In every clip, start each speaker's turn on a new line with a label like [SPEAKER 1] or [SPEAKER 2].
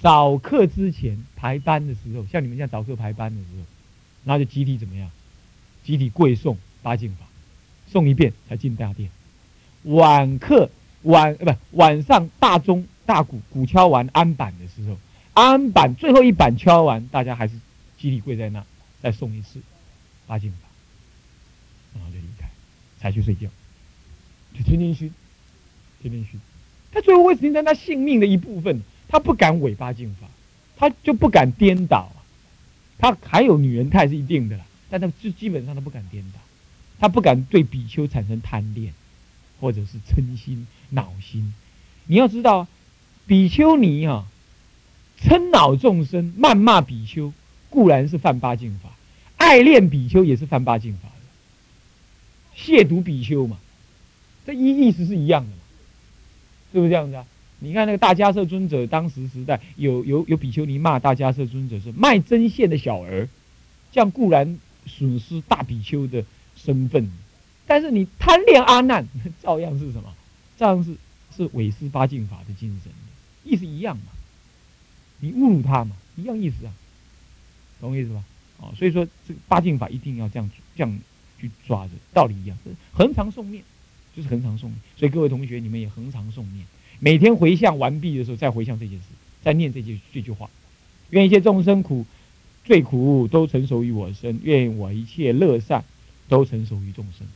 [SPEAKER 1] 早课之前排班的时候，像你们这样早课排班的时候，那就集体怎么样？集体跪诵八敬法，诵一遍才进大殿。晚课晚呃不晚上大钟大鼓鼓敲完安板的时候，安板最后一板敲完，大家还是集体跪在那，再诵一次八敬法，然后就离开，才去睡觉，就天天熏，天天熏。他最后会形成他性命的一部分，他不敢尾八进法，他就不敢颠倒。他还有女人态是一定的啦，但他就基本上他不敢颠倒，他不敢对比丘产生贪恋，或者是嗔心、恼心。你要知道，比丘尼啊，嗔恼众生、谩骂比丘，固然是犯八敬法；爱恋比丘也是犯八敬法的，亵渎比丘嘛，这意意思是一样的嘛。是不是这样子啊？你看那个大迦叶尊者，当时时代有有有比丘尼骂大迦叶尊者是卖针线的小儿，这样固然损失大比丘的身份，但是你贪恋阿难，照样是什么？照样是是违失八敬法的精神，意思一样嘛？你侮辱他嘛？一样意思啊？懂我意思吧？哦，所以说这个八敬法一定要这样这样去抓着，道理一样，恒常诵念。就是恒常诵念，所以各位同学，你们也恒常诵念，每天回向完毕的时候再回向这件事，再念这句这句话：愿一切众生苦，最苦都成熟于我身；愿我一切乐善都成熟于众生。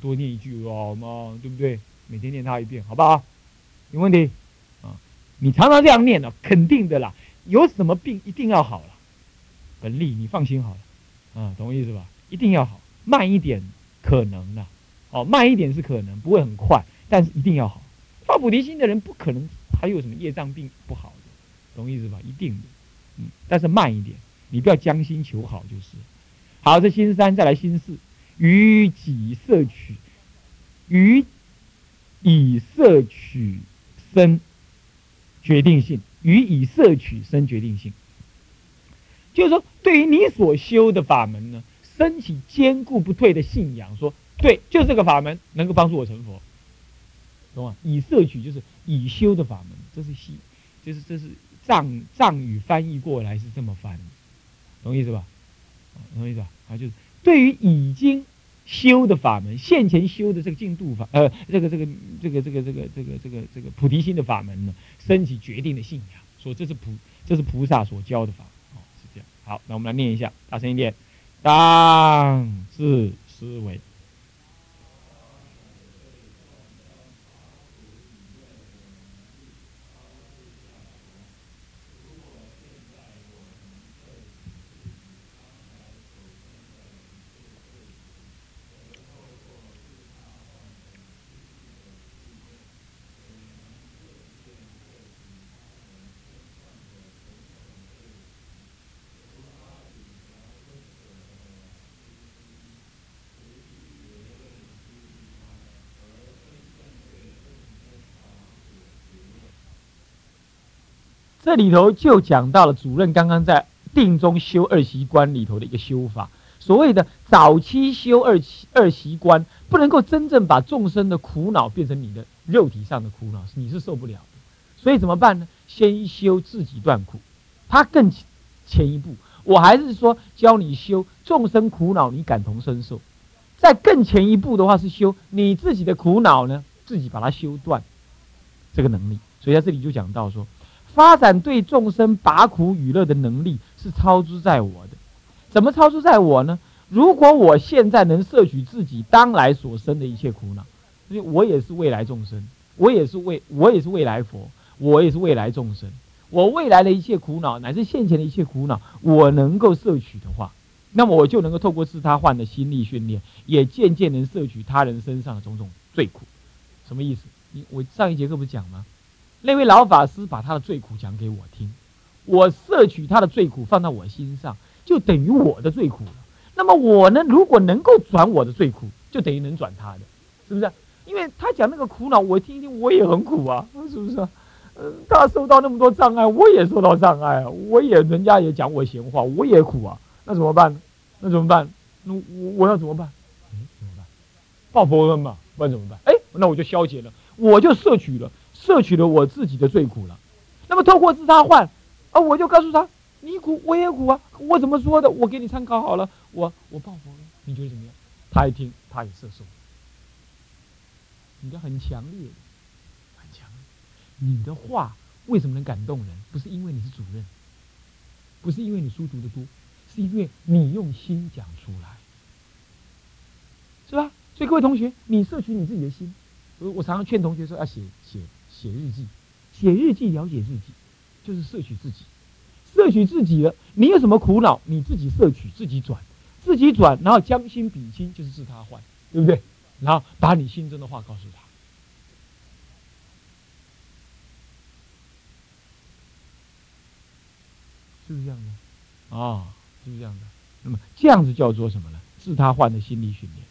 [SPEAKER 1] 多念一句好吗？对不对？每天念它一遍，好不好？有问题啊？你常常这样念呢，肯定的啦。有什么病一定要好了，本利你放心好了，啊，懂我意思吧？一定要好，慢一点可能的。哦，慢一点是可能，不会很快，但是一定要好。发菩提心的人不可能还有什么业障病不好的，懂意思吧？一定的，嗯，但是慢一点，你不要将心求好就是。好，这心三再来心四，于己摄取，于以摄取生决定性，于以摄取生决定性，就是说，对于你所修的法门呢，升起坚固不退的信仰，说。对，就这个法门能够帮助我成佛，懂吗？以摄取就是以修的法门，这是西，就是这是藏藏语翻译过来是这么翻，懂意思吧？懂意思吧？啊，就是对于已经修的法门，现前修的这个进度法，呃，这个这个这个这个这个这个这个这个菩提心的法门呢，升起决定的信仰，说这是菩这是菩萨所教的法，哦，是这样。好，那我们来念一下，大声一点，当自思维。这里头就讲到了主任刚刚在定中修二习观里头的一个修法，所谓的早期修二二习观，不能够真正把众生的苦恼变成你的肉体上的苦恼，你是受不了的。所以怎么办呢？先修自己断苦，他更前一步，我还是说教你修众生苦恼，你感同身受。在更前一步的话，是修你自己的苦恼呢，自己把它修断这个能力。所以在这里就讲到说。发展对众生拔苦与乐的能力是超出在我的，怎么超出在我呢？如果我现在能摄取自己当来所生的一切苦恼，因为我也是未来众生，我也是未我也是未来佛，我也是未来众生，我未来的一切苦恼乃至现前的一切苦恼，我能够摄取的话，那么我就能够透过自他换的心力训练，也渐渐能摄取他人身上的种种罪苦。什么意思？你我上一节课不讲吗？那位老法师把他的罪苦讲给我听，我摄取他的罪苦放到我心上，就等于我的罪苦了。那么我呢，如果能够转我的罪苦，就等于能转他的，是不是？因为他讲那个苦恼，我听一听，我也很苦啊，是不是？嗯，他受到那么多障碍，我也受到障碍啊，我也人家也讲我闲话，我也苦啊。那怎么办？那怎么办？那我我要怎么办？嗯，怎么办？报佛恩嘛，不然怎么办？哎，那我就消解了，我就摄取了。摄取了我自己的罪苦了，那么透过自他换，啊，我就告诉他，你苦我也苦啊，我怎么说的？我给你参考好了，我我报佛了，你觉得怎么样？他一听，他也摄受。你的很强烈，很强。你的话为什么能感动人？不是因为你是主任，不是因为你书读的多，是因为你用心讲出来，是吧？所以各位同学，你摄取你自己的心。我我常常劝同学说，要写写写日记，写日记了解自己，就是摄取自己，摄取自己了。你有什么苦恼，你自己摄取，自己转，自己转，然后将心比心，就是自他换，对不对？然后把你心中的话告诉他，是不是这样的？啊，是不是这样的？那么这样子叫做什么呢？自他换的心理训练，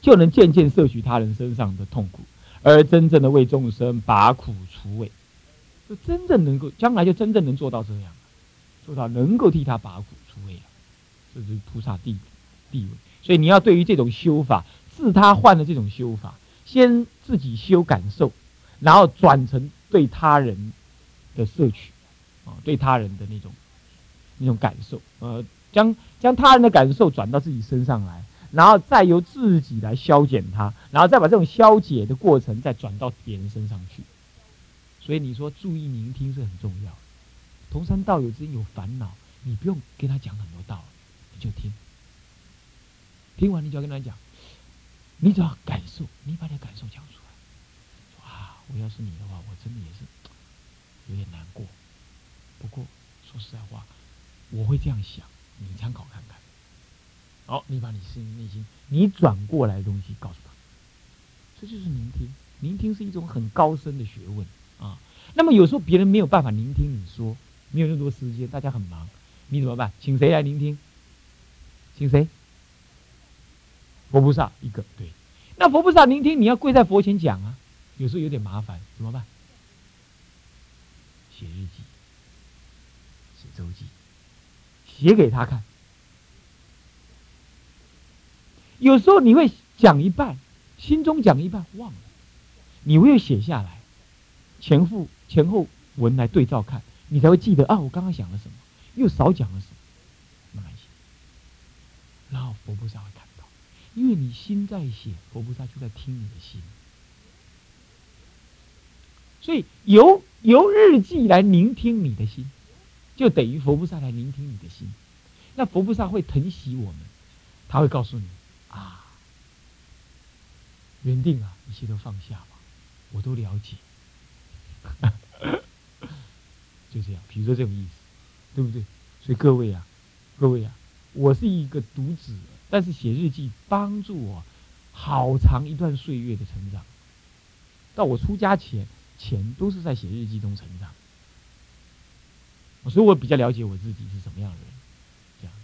[SPEAKER 1] 就能渐渐摄取他人身上的痛苦，而真正的为众生拔苦除味，就真正能够将来就真正能做到这样，做到能够替他拔苦除味了，这是菩萨地地位。所以你要对于这种修法。自他换的这种修法，先自己修感受，然后转成对他人的摄取，啊，对他人的那种那种感受，呃，将将他人的感受转到自己身上来，然后再由自己来消减它，然后再把这种消解的过程再转到别人身上去。所以你说注意聆听是很重要。同山道友之间有烦恼，你不用跟他讲很多道理，你就听，听完你就要跟他讲。你只要感受，你把你的感受讲出来。说啊，我要是你的话，我真的也是 有点难过。不过说实在话，我会这样想，你参考看看。好，你把你心内心你转过来的东西告诉他，这就是聆听。聆听是一种很高深的学问啊。那么有时候别人没有办法聆听你说，没有那么多时间，大家很忙，你怎么办？请谁来聆听？请谁？佛菩萨一个对，那佛菩萨聆听，你要跪在佛前讲啊，有时候有点麻烦，怎么办？写日记，写周记，写给他看。有时候你会讲一半，心中讲一半忘了，你会写下来，前后前后文来对照看，你才会记得啊，我刚刚想了什么，又少讲了什么，没关系。然后佛菩萨会看到。因为你心在写，佛菩萨就在听你的心，所以由由日记来聆听你的心，就等于佛菩萨来聆听你的心。那佛菩萨会疼惜我们，他会告诉你，原定啊，一切都放下吧，我都了解，就这样。比如说这种意思，对不对？所以各位啊，各位啊，我是一个独子。但是写日记帮助我好长一段岁月的成长，到我出家前前都是在写日记中成长，所以我比较了解我自己是什么样的人。这样，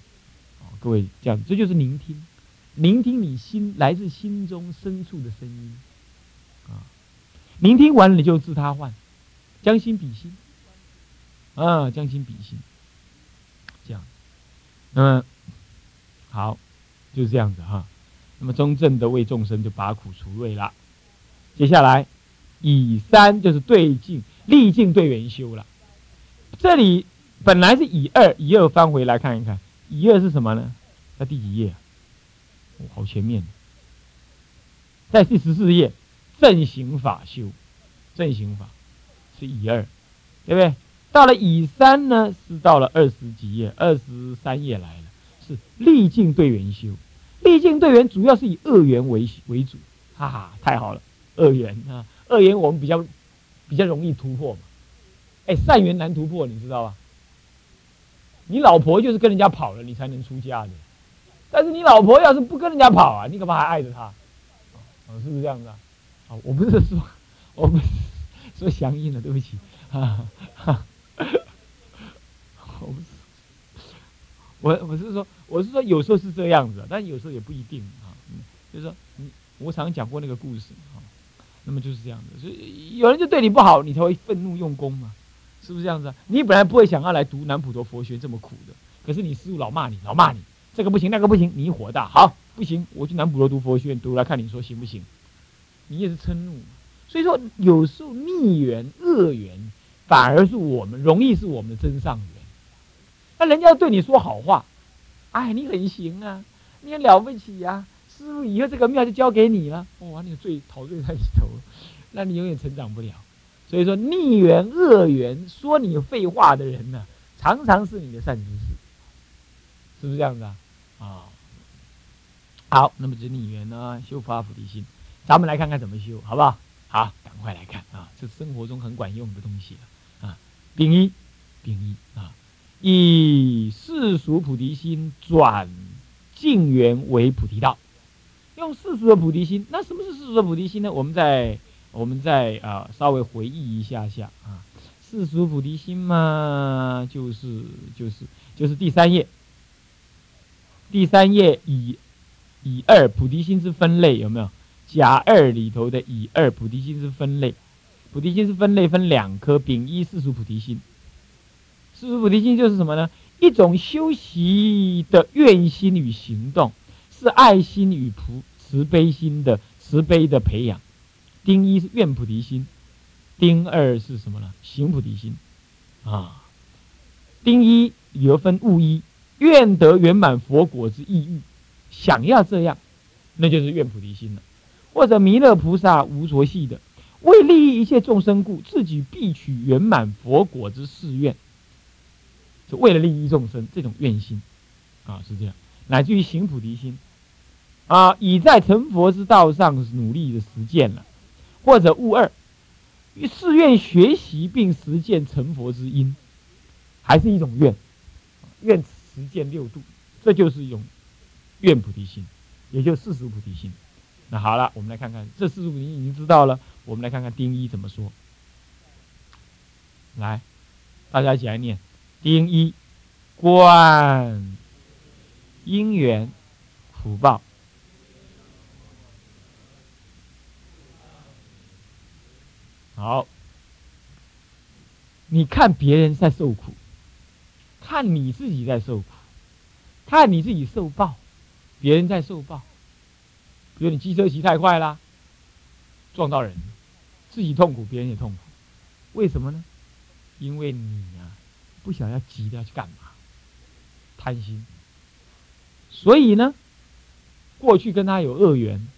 [SPEAKER 1] 哦，各位这样，这就是聆听，聆听你心来自心中深处的声音，啊，聆听完了你就自他换，将心比心，啊，将心比心，这样，那么好。就是这样子哈，那么中正的为众生就拔苦除味了。接下来以三就是对境历境对缘修了。这里本来是以二，以二翻回来看一看，以二是什么呢？在第几页？好前面，在第十四页，正行法修，正行法是以二，对不对？到了以三呢，是到了二十几页，二十三页来了，是历境对缘修。历境对缘主要是以恶缘为为主，哈哈，太好了，恶缘啊，恶缘我们比较比较容易突破嘛，哎，善缘难突破，你知道吧？你老婆就是跟人家跑了，你才能出家的，但是你老婆要是不跟人家跑啊，你干嘛还爱着她？哦，是不是这样子啊？啊，我不是说，我不是说相应的，对不起，哈哈，我不是。我我是说，我是说，有时候是这样子，但有时候也不一定啊。嗯，就是说，你我常讲过那个故事啊，那么就是这样子。所以有人就对你不好，你才会愤怒用功嘛，是不是这样子啊？你本来不会想要来读南普陀佛学这么苦的，可是你师傅老骂你，老骂你，这个不行，那个不行，你火大，好，不行，我去南普陀读佛学院读来看，你说行不行？你也是嗔怒。所以说，有时候逆缘恶缘反而是我们容易是我们的真上缘。那人家对你说好话，哎，你很行啊，你很了不起呀，师傅以后这个庙就交给你了。哇，你最陶醉在里头，那你永远成长不了。所以说逆缘恶缘说你废话的人呢，常常是你的善知识，是不是这样子啊？啊，好，那么这逆缘呢，修发菩提心，咱们来看看怎么修，好不好？好，赶快来看啊，这生活中很管用的东西了啊。丙一，丙一啊，以世俗菩提心转净缘为菩提道，用世俗的菩提心。那什么是世俗的菩提心呢？我们在我们再啊稍微回忆一下下啊，世俗菩提心嘛，就是就是就是第三页，第三页以以二菩提心之分类有没有？甲二里头的乙二菩提心之分类，菩提心是分类分两颗，丙一世俗菩提心。世俗菩提心就是什么呢？一种修习的愿心与行动，是爱心与菩慈悲心的慈悲的培养。丁一是愿菩提心，丁二是什么呢？行菩提心，啊，丁一有分物一，愿得圆满佛果之意欲，想要这样，那就是愿菩提心了。或者弥勒菩萨无着系的，为利益一切众生故，自己必取圆满佛果之誓愿，是为了利益众生这种愿心，啊，是这样，乃至于行菩提心，啊，已在成佛之道上努力的实践了。或者悟二，誓愿学习并实践成佛之因，还是一种愿，愿实践六度，这就是一种愿菩提心，也就四十菩提心。那好了，我们来看看这四十菩提心已经知道了，我们来看看丁一怎么说。来，大家一起来念：丁一，观因缘苦报。好，你看别人在受苦，看你自己在受苦，看你自己受报，别人在受报。比如你机车骑太快啦，撞到人，自己痛苦，别人也痛苦，为什么呢？因为你呀，不想要急着要去干嘛，贪心。所以呢，过去跟他有恶缘，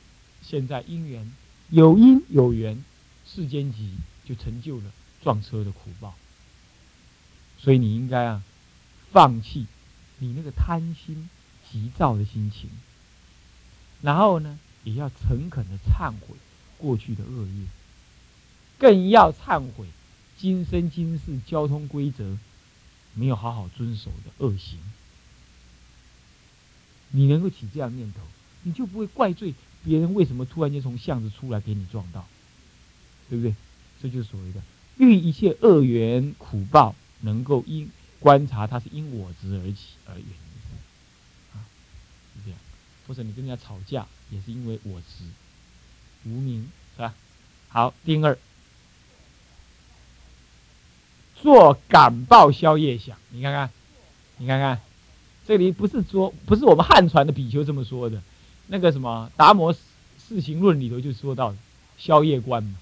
[SPEAKER 1] 现在因缘有因有缘。世间急，就成就了撞车的苦报。所以你应该啊，放弃你那个贪心、急躁的心情，然后呢，也要诚恳的忏悔过去的恶业，更要忏悔今生今世交通规则没有好好遵守的恶行。你能够起这样念头，你就不会怪罪别人为什么突然间从巷子出来给你撞到。对不对？这就是所谓的遇一切恶缘苦报，能够因观察它是因我执而起而缘啊，是这样。或者你跟人家吵架，也是因为我执无名，是吧？好，第二，做感报宵夜想，你看看，你看看，这里不是说不是我们汉传的比丘这么说的，那个什么《达摩四行论》里头就说到宵夜观嘛。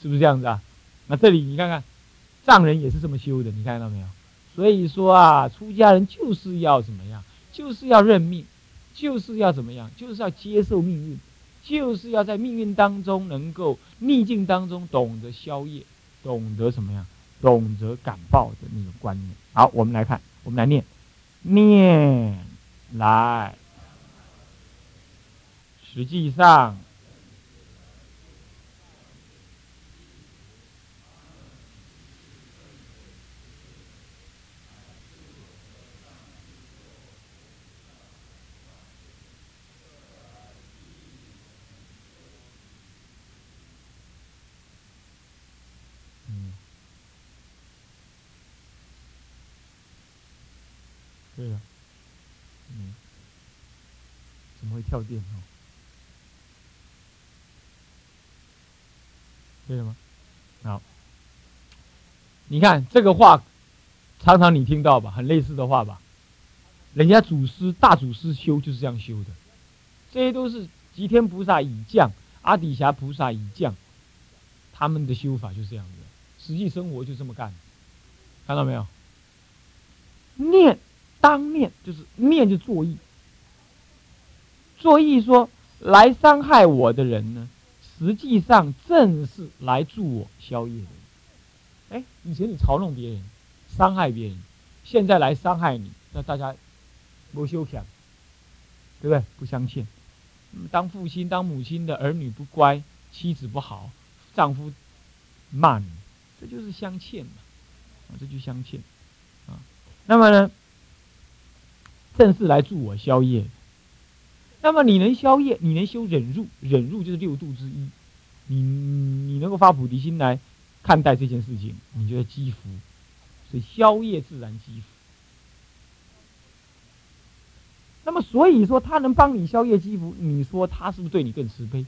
[SPEAKER 1] 是不是这样子啊？那这里你看看，藏人也是这么修的，你看到没有？所以说啊，出家人就是要怎么样？就是要认命，就是要怎么样？就是要接受命运，就是要在命运当中能够逆境当中懂得消业，懂得什么样？懂得感报的那种观念。好，我们来看，我们来念，念来，实际上。对了，嗯，怎么会跳电哦？对了吗？好，你看这个话，常常你听到吧，很类似的话吧？人家祖师大祖师修就是这样修的，这些都是吉天菩萨已降，阿底峡菩萨已降，他们的修法就是这样子，实际生活就这么干，看到没有？念当念就是念就作意，作意说来伤害我的人呢，实际上正是来助我消业的人。哎，以前你嘲弄别人，伤害别人，现在来伤害你，那大家不休想，对不对？不相欠。当父亲、当母亲的儿女不乖，妻子不好，丈夫骂你，这就是相欠嘛，这就相欠，啊，那么呢，正是来助我消业。那么你能消业，你能修忍辱，忍辱就是六度之一，你你能够发菩提心来看待这件事情，你就会积福，所以消业自然积福。那么，所以说他能帮你消业积福，你说他是不是对你更慈悲？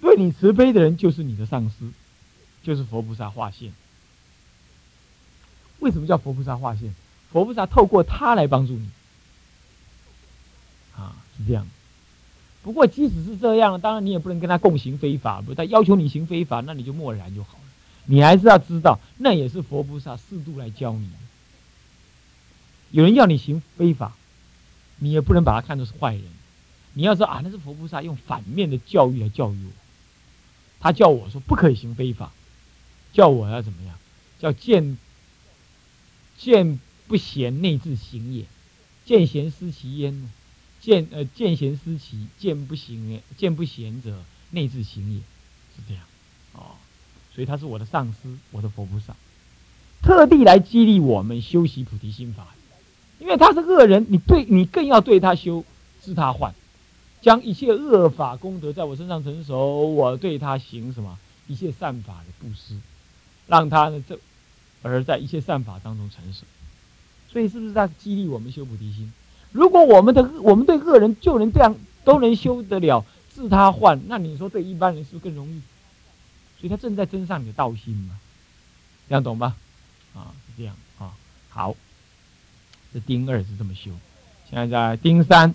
[SPEAKER 1] 对你慈悲的人就是你的上司，就是佛菩萨化现。为什么叫佛菩萨化现？佛菩萨透过他来帮助你，这样。不过即使是这样，当然你也不能跟他共行非法，不，他要求你行非法，那你就默然就好了。你还是要知道，那也是佛菩萨适度来教你。有人要你行非法，你也不能把他看作是坏人。你要说啊，那是佛菩萨用反面的教育来教育我。他叫我说不可以行非法，叫我要怎么样？叫见见不贤内自行也，见贤思齐焉。见呃见贤思齐，见不行见不贤者内自行也，是这样。哦，所以他是我的上司，我的佛菩萨，特地来激励我们修习菩提心法。因为他是恶人，你对你更要对他修，治他患，将一切恶法功德在我身上成熟，我对他行什么一切善法的布施，让他呢这而在一切善法当中成熟。所以是不是在激励我们修菩提心？如果我们的我们对恶人就能这样都能修得了治他患，那你说对一般人是不是更容易？所以他正在增上你的道心嘛，这样懂吧？啊，是这样啊，好。这丁二是这么修，现在在丁三，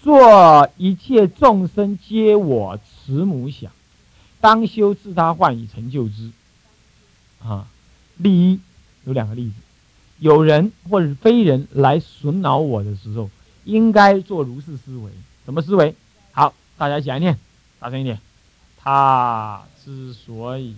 [SPEAKER 1] 做一切众生皆我慈母想，当修自他患以成就之。啊，例一有两个例子，有人或者非人来损恼我的时候，应该做如是思维。什么思维？好，大家一起来念，大声一点。他之所以。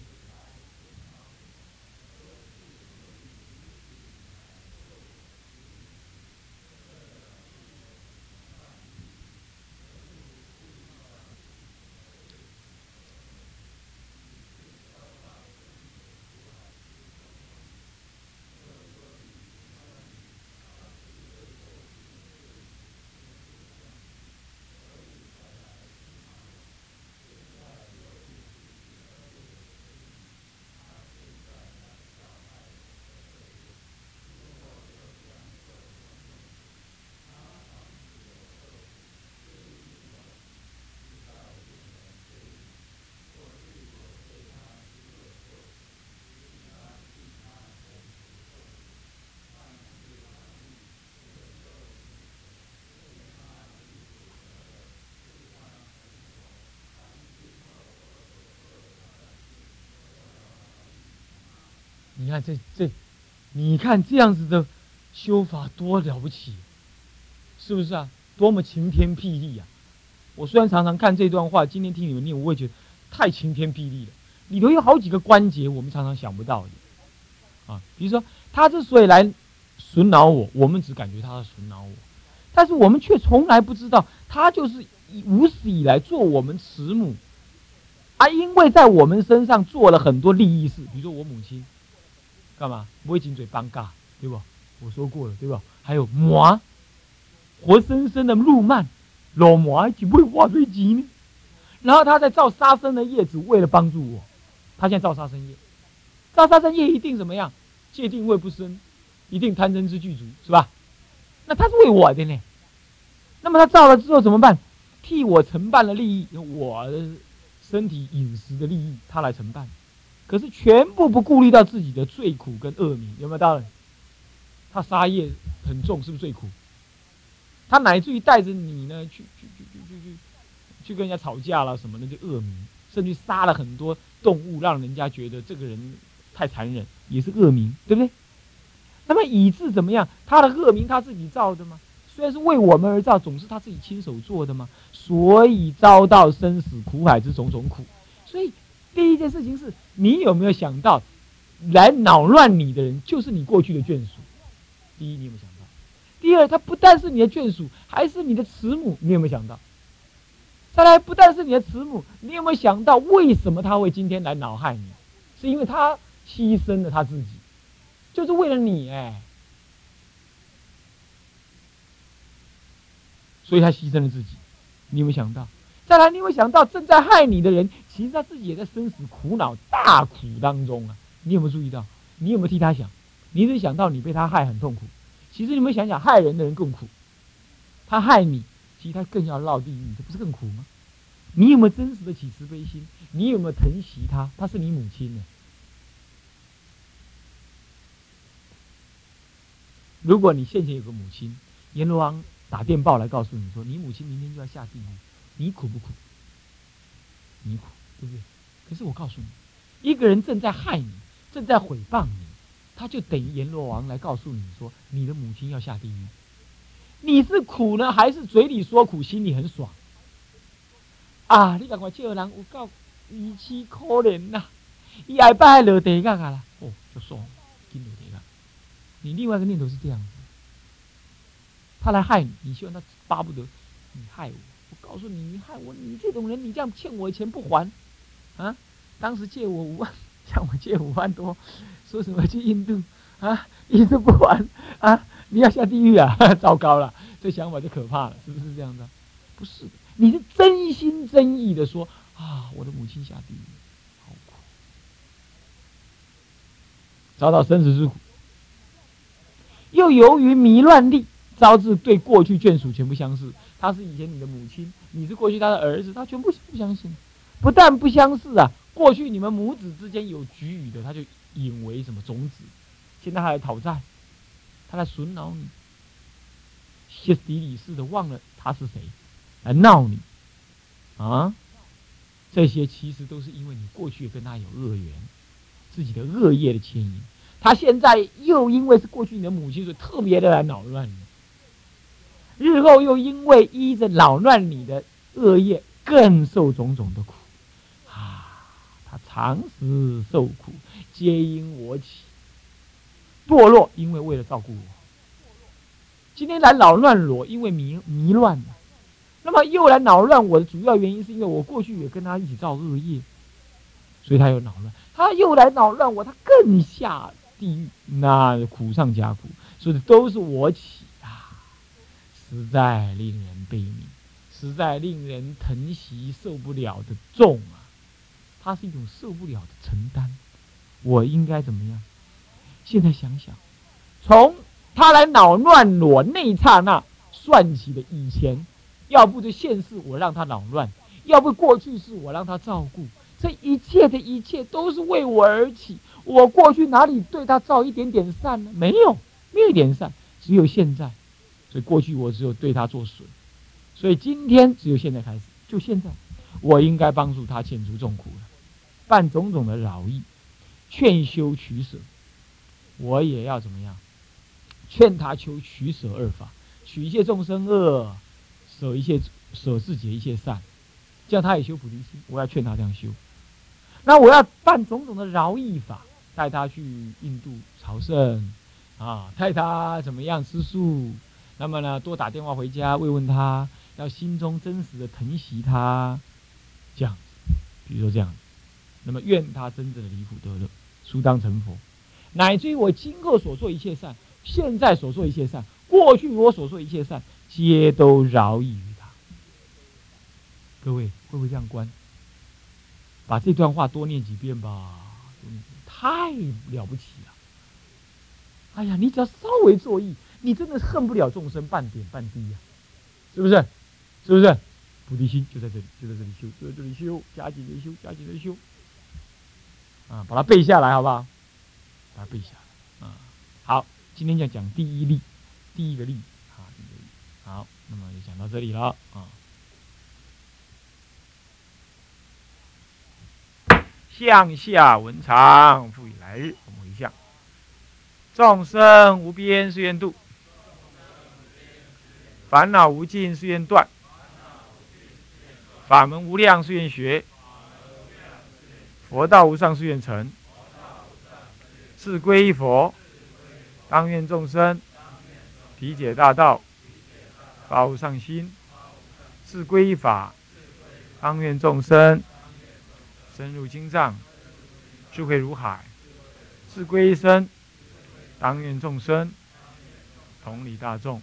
[SPEAKER 1] 看这这，你看这样子的修法多了不起，是不是啊？多么晴天霹雳啊！我虽然常常看这段话，今天听你们念，我也觉得太晴天霹雳了。里头有好几个关节，我们常常想不到的啊。比如说，他之所以来损恼我，我们只感觉他在损恼我，但是我们却从来不知道，他就是无始以来做我们慈母，啊，因为在我们身上做了很多利益事，比如说我母亲。干嘛？不会紧嘴帮尬，对不？我说过了，对吧？还有魔，活生生的路曼，老魔就不会画最急呢。然后他在造杀生的叶子，为了帮助我，他现在造杀生叶，造杀生业一定怎么样？界定位不深，一定贪嗔痴具足，是吧？那他是为我的呢。那么他造了之后怎么办？替我承办了利益，我的身体饮食的利益，他来承办。可是全部不顾虑到自己的罪苦跟恶名，有没有道理？他杀业很重，是不是最苦？他乃至于带着你呢，去去去去去去，去跟人家吵架了什么的，就恶名，甚至杀了很多动物，让人家觉得这个人太残忍，也是恶名，对不对？那么以致怎么样？他的恶名他自己造的吗？虽然是为我们而造，总是他自己亲手做的吗？所以遭到生死苦海之种种苦。所以第一件事情是你有没有想到，来扰乱你的人就是你过去的眷属？第一，你有没有想到？第二，他不但是你的眷属，还是你的慈母，你有没有想到？再来，不但是你的慈母，你有没有想到为什么他会今天来恼害你？是因为他牺牲了他自己，就是为了你哎。所以他牺牲了自己，你有没有想到？再来，你有没有想到正在害你的人，其实他自己也在生死苦恼大苦当中啊？你有没有注意到？你有没有替他想？你只想到你被他害很痛苦，其实你有没有想想害人的人更苦？他害你，其实他更要落地狱，这不是更苦吗？你有没有真实的起慈悲心？你有没有疼惜他？他是你母亲呢。如果你现前有个母亲，阎罗王。打电报来告诉你说，你母亲明天就要下地狱，你苦不苦？你苦，对不对？可是我告诉你，一个人正在害你，正在诽谤你，他就等于阎罗王来告诉你说，你的母亲要下地狱。你是苦呢，还是嘴里说苦，心里很爽？啊！你赶快叫人，我告语气可怜呐，一挨拜落地干啦？哦，就爽，进落地了。你另外一个念头是这样子。他来害你，你希望他巴不得你害我。告诉你，你害我，你这种人，你这样欠我钱不还，啊？当时借我五万，向我借五万多，说什么去印度啊？一直不还啊？你要下地狱啊？糟糕了，这想法就可怕了，是不是这样的？不是，你是真心真意的说啊，我的母亲下地狱，好苦，遭到生死之苦，又由于迷乱力。招致对过去眷属全部相似，他是以前你的母亲，你是过去他的儿子，他全部不相信。不但不相似啊，过去你们母子之间有局语的，他就引为什么种子，现在他来讨债，他来损恼你，歇斯底里似的忘了他是谁，来闹你，啊，这些其实都是因为你过去跟他有恶缘，自己的恶业的牵引，他现在又因为是过去你的母亲，所以特别的来扰乱你。日后又因为依着扰乱你的恶业，更受种种的苦，啊！他常时受苦，皆因我起堕落，因为为了照顾我。今天来扰乱我，因为迷迷乱那么又来扰乱我的主要原因，是因为我过去也跟他一起造恶业，所以他有扰乱。他又来扰乱我，他更下地狱，那苦上加苦，所以都是我起。实在令人悲悯，实在令人疼惜，受不了的重啊！它是一种受不了的承担。我应该怎么样？现在想想，从他来扰乱我那一刹那算起的以前，要不就现世我让他扰乱，要不过去是我让他照顾，这一切的一切都是为我而起。我过去哪里对他造一点点善呢？没有，没有一点善，只有现在。所以过去我只有对他做损，所以今天只有现在开始，就现在，我应该帮助他遣除众苦了，办种种的饶益，劝修取舍，我也要怎么样？劝他求取舍二法，取一切众生恶，舍一切舍自己一切善，叫他也修菩提心。我要劝他这样修。那我要办种种的饶益法，带他去印度朝圣，啊，带他怎么样吃素。那么呢，多打电话回家慰问他，要心中真实的疼惜他，这样子，比如说这样，那么愿他真正的离苦得乐，殊当成佛，乃至于我今后所做一切善，现在所做一切善，过去我所做一切善，皆都饶益于他。各位会不会这样观？把这段话多念几遍吧，太了不起了！哎呀，你只要稍微作意。你真的恨不了众生半点半滴呀，是不是？是不是？菩提心就在这里，就在这里修，就在这里修，加紧的修，加紧的修。啊，把它背下来，好不好？把它背下来。啊，好，今天就讲第一例，第一个例。啊，第一个例。好，那么就讲到这里了。啊。向下文长，复以来日。我们回向：众生无边誓愿度，烦恼无尽誓愿断，法门无量誓愿学，佛道无上誓愿成。是归依佛，当愿众生体解大道，发无上心；是归依法，当愿众生深入经藏，智慧如海；是归一身，当愿众生同理大众，